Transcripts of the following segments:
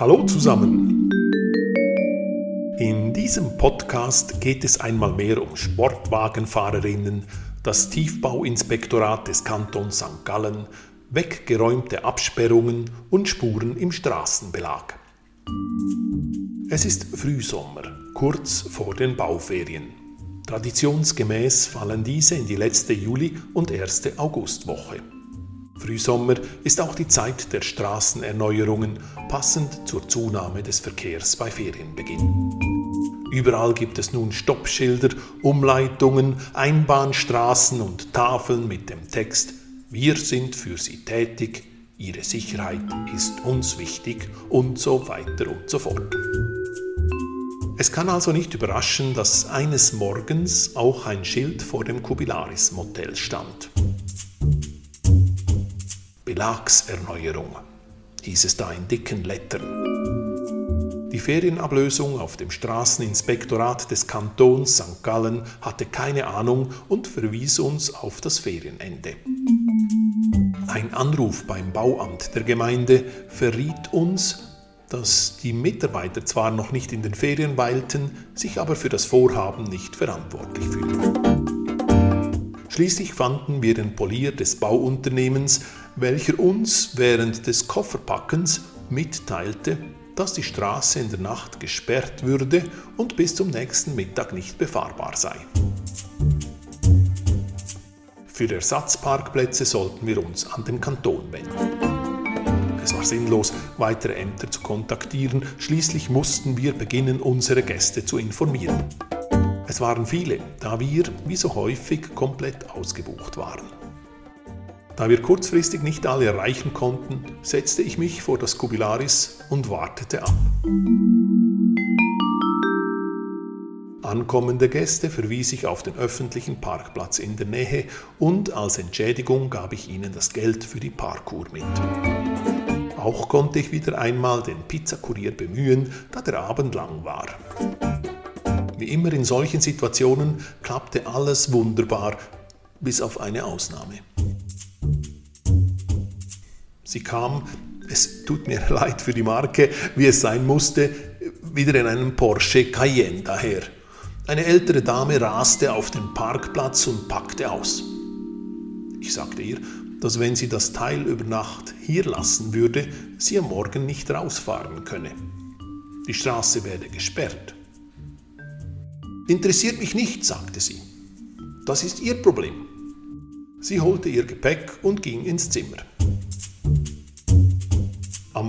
Hallo zusammen! In diesem Podcast geht es einmal mehr um Sportwagenfahrerinnen, das Tiefbauinspektorat des Kantons St. Gallen, weggeräumte Absperrungen und Spuren im Straßenbelag. Es ist Frühsommer, kurz vor den Bauferien. Traditionsgemäß fallen diese in die letzte Juli- und erste Augustwoche. Frühsommer ist auch die Zeit der Straßenerneuerungen, passend zur Zunahme des Verkehrs bei Ferienbeginn. Überall gibt es nun Stoppschilder, Umleitungen, Einbahnstraßen und Tafeln mit dem Text Wir sind für Sie tätig, Ihre Sicherheit ist uns wichtig und so weiter und so fort. Es kann also nicht überraschen, dass eines Morgens auch ein Schild vor dem Kubilaris Motel stand. Belagserneuerung, hieß es da in dicken Lettern. Die Ferienablösung auf dem Straßeninspektorat des Kantons St. Gallen hatte keine Ahnung und verwies uns auf das Ferienende. Ein Anruf beim Bauamt der Gemeinde verriet uns, dass die Mitarbeiter zwar noch nicht in den Ferien weilten, sich aber für das Vorhaben nicht verantwortlich fühlten. Schließlich fanden wir den Polier des Bauunternehmens, welcher uns während des Kofferpackens mitteilte, dass die Straße in der Nacht gesperrt würde und bis zum nächsten Mittag nicht befahrbar sei. Für Ersatzparkplätze sollten wir uns an den Kanton wenden. Es war sinnlos, weitere Ämter zu kontaktieren, schließlich mussten wir beginnen, unsere Gäste zu informieren. Es waren viele, da wir, wie so häufig, komplett ausgebucht waren. Da wir kurzfristig nicht alle erreichen konnten, setzte ich mich vor das Kubilaris und wartete ab. Ankommende Gäste verwies ich auf den öffentlichen Parkplatz in der Nähe und als Entschädigung gab ich ihnen das Geld für die Parkour mit. Auch konnte ich wieder einmal den Pizzakurier bemühen, da der Abend lang war. Wie immer in solchen Situationen klappte alles wunderbar, bis auf eine Ausnahme. Sie kam, es tut mir leid für die Marke, wie es sein musste, wieder in einem Porsche Cayenne daher. Eine ältere Dame raste auf den Parkplatz und packte aus. Ich sagte ihr, dass wenn sie das Teil über Nacht hier lassen würde, sie am Morgen nicht rausfahren könne. Die Straße werde gesperrt. Interessiert mich nicht, sagte sie. Das ist Ihr Problem. Sie holte ihr Gepäck und ging ins Zimmer.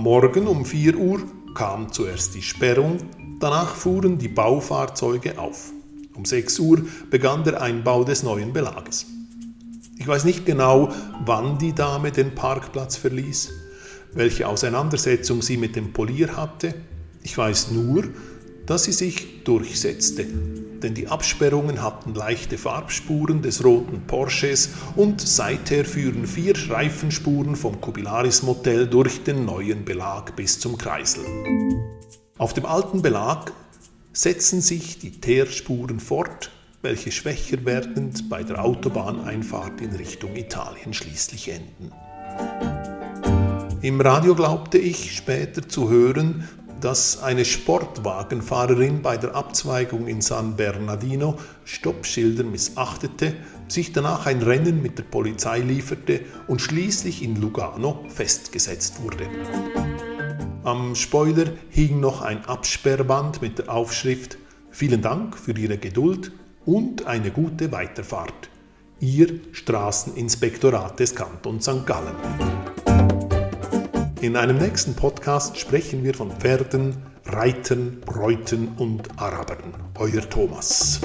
Am Morgen um 4 Uhr kam zuerst die Sperrung, danach fuhren die Baufahrzeuge auf. Um 6 Uhr begann der Einbau des neuen Belages. Ich weiß nicht genau, wann die Dame den Parkplatz verließ, welche Auseinandersetzung sie mit dem Polier hatte. Ich weiß nur, dass sie sich durchsetzte, denn die Absperrungen hatten leichte Farbspuren des roten Porsches und seither führen vier Reifenspuren vom Kubilaris Motel durch den neuen Belag bis zum Kreisel. Auf dem alten Belag setzen sich die Teerspuren fort, welche schwächer werdend bei der Autobahneinfahrt in Richtung Italien schließlich enden. Im Radio glaubte ich später zu hören, dass eine Sportwagenfahrerin bei der Abzweigung in San Bernardino Stoppschilder missachtete, sich danach ein Rennen mit der Polizei lieferte und schließlich in Lugano festgesetzt wurde. Am Spoiler hing noch ein Absperrband mit der Aufschrift Vielen Dank für Ihre Geduld und eine gute Weiterfahrt. Ihr Straßeninspektorat des Kantons St. Gallen. In einem nächsten Podcast sprechen wir von Pferden, Reitern, Bräuten und Arabern. Euer Thomas.